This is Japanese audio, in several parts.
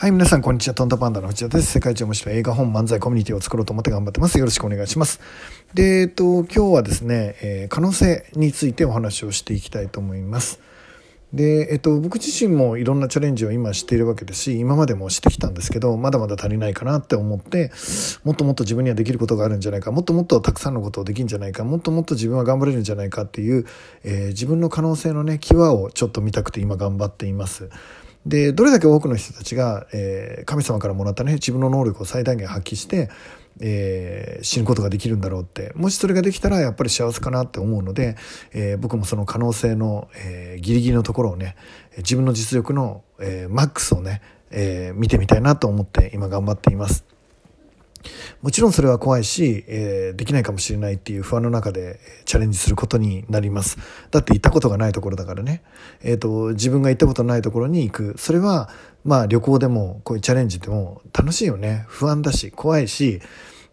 はい、皆さん、こんにちは。トントパンダの内田です。世界一面白い映画本漫才コミュニティを作ろうと思って頑張ってます。よろしくお願いします。で、えっと、今日はですね、えー、可能性についてお話をしていきたいと思います。で、えっと、僕自身もいろんなチャレンジを今しているわけですし、今までもしてきたんですけど、まだまだ足りないかなって思って、もっともっと自分にはできることがあるんじゃないか、もっともっとたくさんのことをできるんじゃないか、もっともっと自分は頑張れるんじゃないかっていう、えー、自分の可能性のね、際をちょっと見たくて今頑張っています。でどれだけ多くの人たちが、えー、神様からもらったね自分の能力を最大限発揮して、えー、死ぬことができるんだろうってもしそれができたらやっぱり幸せかなって思うので、えー、僕もその可能性の、えー、ギリギリのところをね自分の実力の、えー、マックスをね、えー、見てみたいなと思って今頑張っています。もちろんそれは怖いし、えー、できないかもしれないっていう不安の中でチャレンジすることになります。だって行ったことがないところだからね。えっ、ー、と、自分が行ったことないところに行く。それは、まあ旅行でもこういうチャレンジでも楽しいよね。不安だし、怖いし、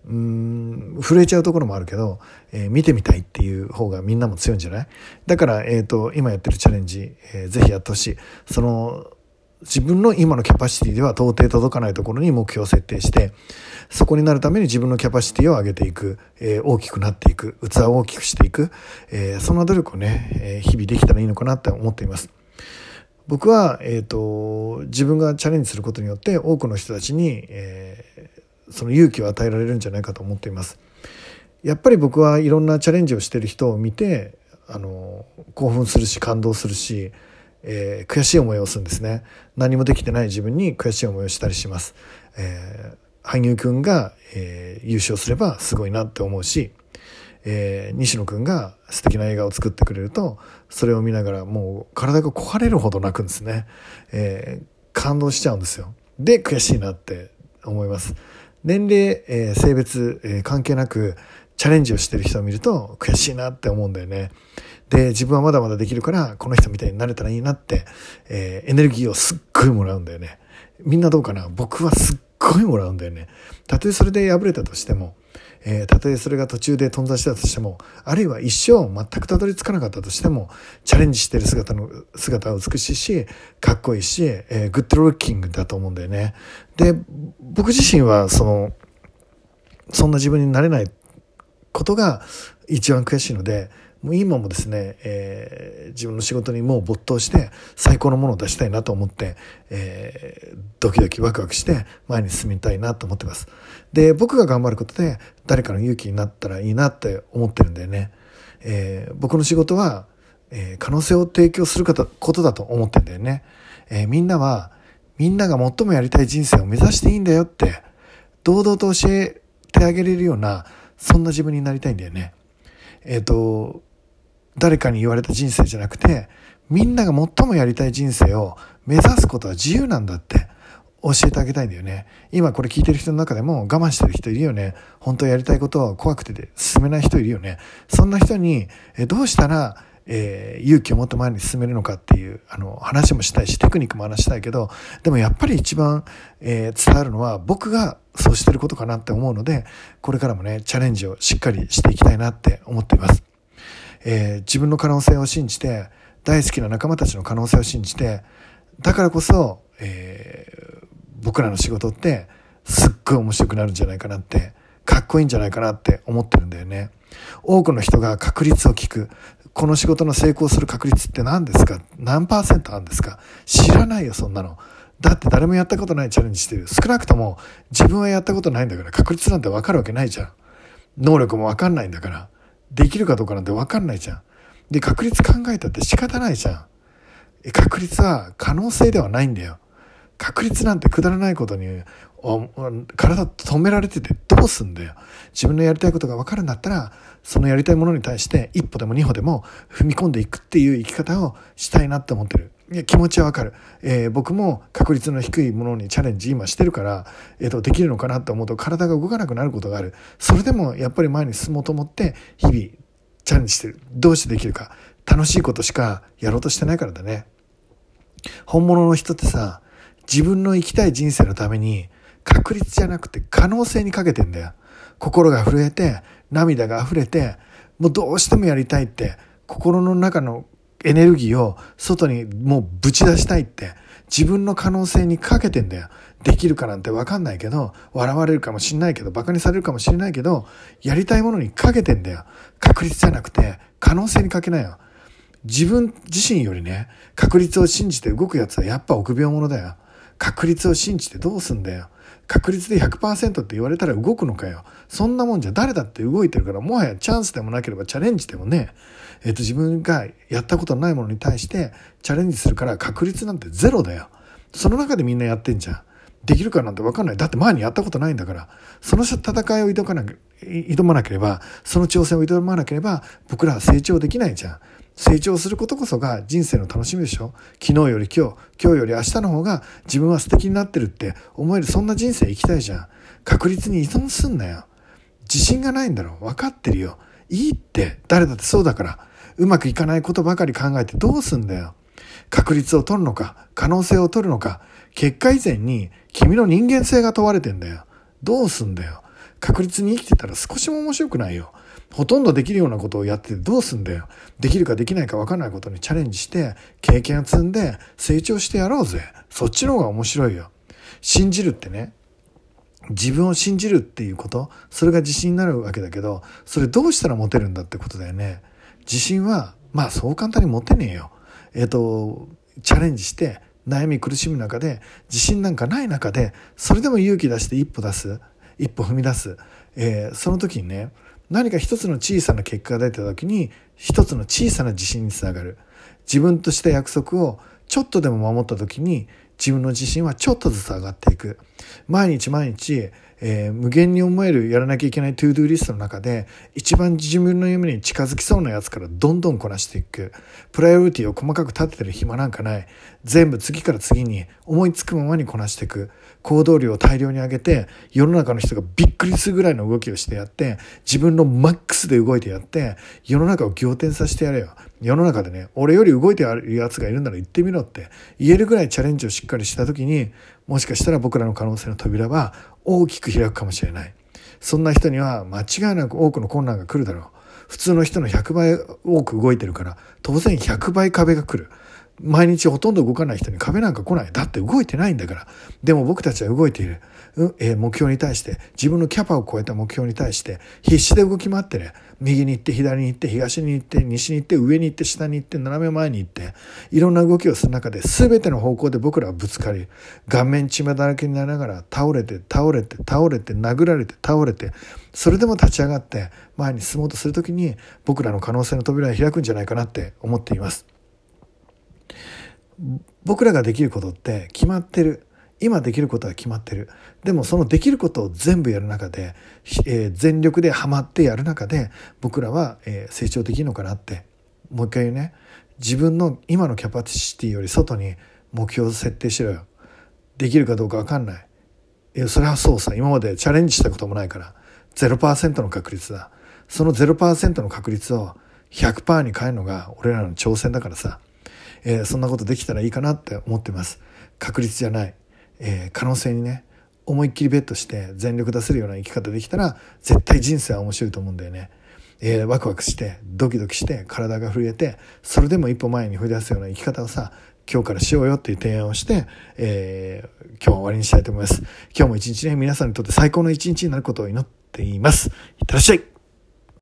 うーん、震えちゃうところもあるけど、えー、見てみたいっていう方がみんなも強いんじゃない？だから、えっ、ー、と、今やってるチャレンジ、えー、ぜひやってほしい。その、自分の今のキャパシティでは到底届かないところに目標を設定して、そこになるために自分のキャパシティを上げていく、えー、大きくなっていく、器を大きくしていく、えー、そんな努力をね、えー、日々できたらいいのかなって思っています。僕は、えっ、と、自分がチャレンジすることによって多くの人たちに、えその勇気を与えられるんじゃないかと思っています。やっぱり僕はいろんなチャレンジをしてる人を見て、あの、興奮するし感動するし、えー、悔しい思いをするんですね。何もできてない自分に悔しい思いをしたりします。えー、羽生くんが、えー、優勝すればすごいなって思うし、えー、西野くんが素敵な映画を作ってくれると、それを見ながらもう体が壊れるほど泣くんですね。えー、感動しちゃうんですよ。で、悔しいなって思います。年齢、えー、性別、えー、関係なくチャレンジをしてる人を見ると悔しいなって思うんだよね。で、自分はまだまだできるから、この人みたいになれたらいいなって、えー、エネルギーをすっごいもらうんだよね。みんなどうかな？僕はすっごいもらうんだよね。たとえそれで敗れたとしても、えー、たとえそれが途中で頓挫したとしても、あるいは一生全くたどり着かなかったとしても、チャレンジしてる姿の、姿は美しいし、かっこいいし、えー、グッドルッキングだと思うんだよね。で、僕自身は、その、そんな自分になれないことが一番悔しいので、もう今もですね、えー、自分の仕事にもう没頭して最高のものを出したいなと思って、えー、ドキドキワクワクして前に進みたいなと思ってます。で、僕が頑張ることで誰かの勇気になったらいいなって思ってるんだよね。えー、僕の仕事は、え、可能性を提供することだと思ってるんだよね。え、みんなは、みんなが最もやりたい人生を目指していいんだよって、堂々と教えてあげれるような、そんな自分になりたいんだよね。えっ、ー、と、誰かに言われた人生じゃなくて、みんなが最もやりたい人生を目指すことは自由なんだって教えてあげたいんだよね。今これ聞いてる人の中でも我慢してる人いるよね。本当やりたいことは怖くて進めない人いるよね。そんな人に、えどうしたら、えー、勇気を持って前に進めるのかっていうあの話もしたいしテクニックも話したいけどでもやっぱり一番、えー、伝わるのは僕がそうしてることかなって思うのでこれからもねチャレンジをしっかりしていきたいなって思っています。えー、自分の可能性を信じて大好きな仲間たちの可能性を信じてだからこそ、えー、僕らの仕事ってすっごい面白くなるんじゃないかなってかっこいいんじゃないかなって思ってるんだよね。多くの人が確率を聞く。この仕事の成功する確率って何ですか？何パーセントあるんですか？知らないよ、そんなの。だって誰もやったことないチャレンジしてる。少なくとも自分はやったことないんだから確率なんてわかるわけないじゃん。能力もわかんないんだから。できるかどうかなんて分かんないじゃん。で、確率考えたって仕方ないじゃん。確率は可能性ではないんだよ。確率なんてくだらないことに体止められててどうすんだよ。自分のやりたいことが分かるんだったら、そのやりたいものに対して一歩でも二歩でも踏み込んでいくっていう生き方をしたいなって思ってる。いや、気持ちはわかる。えー、僕も確率の低いものにチャレンジ今してるから、えっ、ー、と、できるのかなって思うと体が動かなくなることがある。それでもやっぱり前に進もうと思って日々チャレンジしてる。どうしてできるか。楽しいことしかやろうとしてないからだね。本物の人ってさ、自分の生きたい人生のために確率じゃなくて可能性にかけてんだよ。心が震えて、涙が溢れて、もうどうしてもやりたいって、心の中のエネルギーを外にもうぶち出したいって、自分の可能性にかけてんだよ。できるかなんてわかんないけど、笑われるかもしんないけど、馬鹿にされるかもしれないけど、やりたいものにかけてんだよ。確率じゃなくて、可能性にかけなよ。自分自身よりね、確率を信じて動くやつはやっぱ臆病者だよ。確率を信じてどうすんだよ。確率で100%って言われたら動くのかよ。そんなもんじゃ誰だって動いてるから、もはやチャンスでもなければチャレンジでもね、えっ、と自分がやったことないものに対してチャレンジするから確率なんてゼロだよ。その中でみんなやってんじゃん。できるかなんて分かんない。だって前にやったことないんだから。その戦いを挑かな挑まなければ、その挑戦を挑まなければ、僕らは成長できないじゃん。成長することこそが人生の楽しみでしょ？昨日より今日、今日より明日の方が自分は素敵になってるって思えるそんな人生生きたいじゃん。確率に依存すんなよ。自信がないんだろ。分かってるよ。いいって。誰だってそうだから。うまくいかないことばかり考えてどうすんだよ。確率を取るのか、可能性を取るのか、結果以前に君の人間性が問われてんだよ。どうすんだよ。確率に生きてたら少しも面白くないよ。ほとんどできるようなことをやってどうすんだよ。できるかできないか分かんないことにチャレンジして、経験を積んで成長してやろうぜ。そっちの方が面白いよ。信じるってね、自分を信じるっていうこと、それが自信になるわけだけど、それどうしたら持てるんだってことだよね。自信は、まあそう簡単に持てねえよ。えっ、ー、と、チャレンジして、悩み苦しむ中で、自信なんかない中で、それでも勇気出して一歩出す。一歩踏み出す。えー、その時にね、何か一つの小さな結果が出た時に一つの小さな自信につながる自分とした約束をちょっとでも守った時に自分の自信はちょっとずつ上がっていく毎日毎日えー、無限に思えるやらなきゃいけない to do リストの中で一番自分の夢に近づきそうなやつからどんどんこなしていく。プライオリティを細かく立ててる暇なんかない。全部次から次に思いつくままにこなしていく。行動量を大量に上げて世の中の人がびっくりするぐらいの動きをしてやって自分のマックスで動いてやって世の中を仰天させてやれよ。世の中でね俺より動いてやるやつがいるなら言ってみろって言えるぐらいチャレンジをしっかりした時にもしかしたら僕らの可能性の扉は大きく開くかもしれない。そんな人には間違いなく多くの困難が来るだろう。普通の人の100倍多く動いてるから、当然100倍壁が来る。毎日ほとんど動かない人に壁なんか来ない。だって動いてないんだから。でも僕たちは動いている。えー、目標に対して、自分のキャパを超えた目標に対して、必死で動き回ってね、右に行って、左に行って、東に行って、西に行って、上に行って、下に行って、斜め前に行って、いろんな動きをする中で、全ての方向で僕らはぶつかり、顔面血まだらけになりながら、倒れて、倒れて、倒れて、殴られて、倒れて、それでも立ち上がって、前に進もうとするときに、僕らの可能性の扉が開くんじゃないかなって思っています。僕らができることって決まってる。今できることは決まってる。でもそのできることを全部やる中で、えー、全力でハマってやる中で、僕らは、えー、成長できるのかなって。もう一回言うね。自分の今のキャパシティより外に目標を設定しろよ。できるかどうかわかんない。いや、それはそうさ。今までチャレンジしたこともないから。0%の確率だ。その0%の確率を100%に変えるのが俺らの挑戦だからさ。えー、そんなことできたらいいかなって思ってます。確率じゃない。えー、可能性にね、思いっきりベットして全力出せるような生き方できたら、絶対人生は面白いと思うんだよね。えー、ワクワクして、ドキドキして、体が震えて、それでも一歩前に踏み出すような生き方をさ、今日からしようよっていう提案をして、えー、今日は終わりにしたいと思います。今日も一日ね、皆さんにとって最高の一日になることを祈っています。いってらっしゃい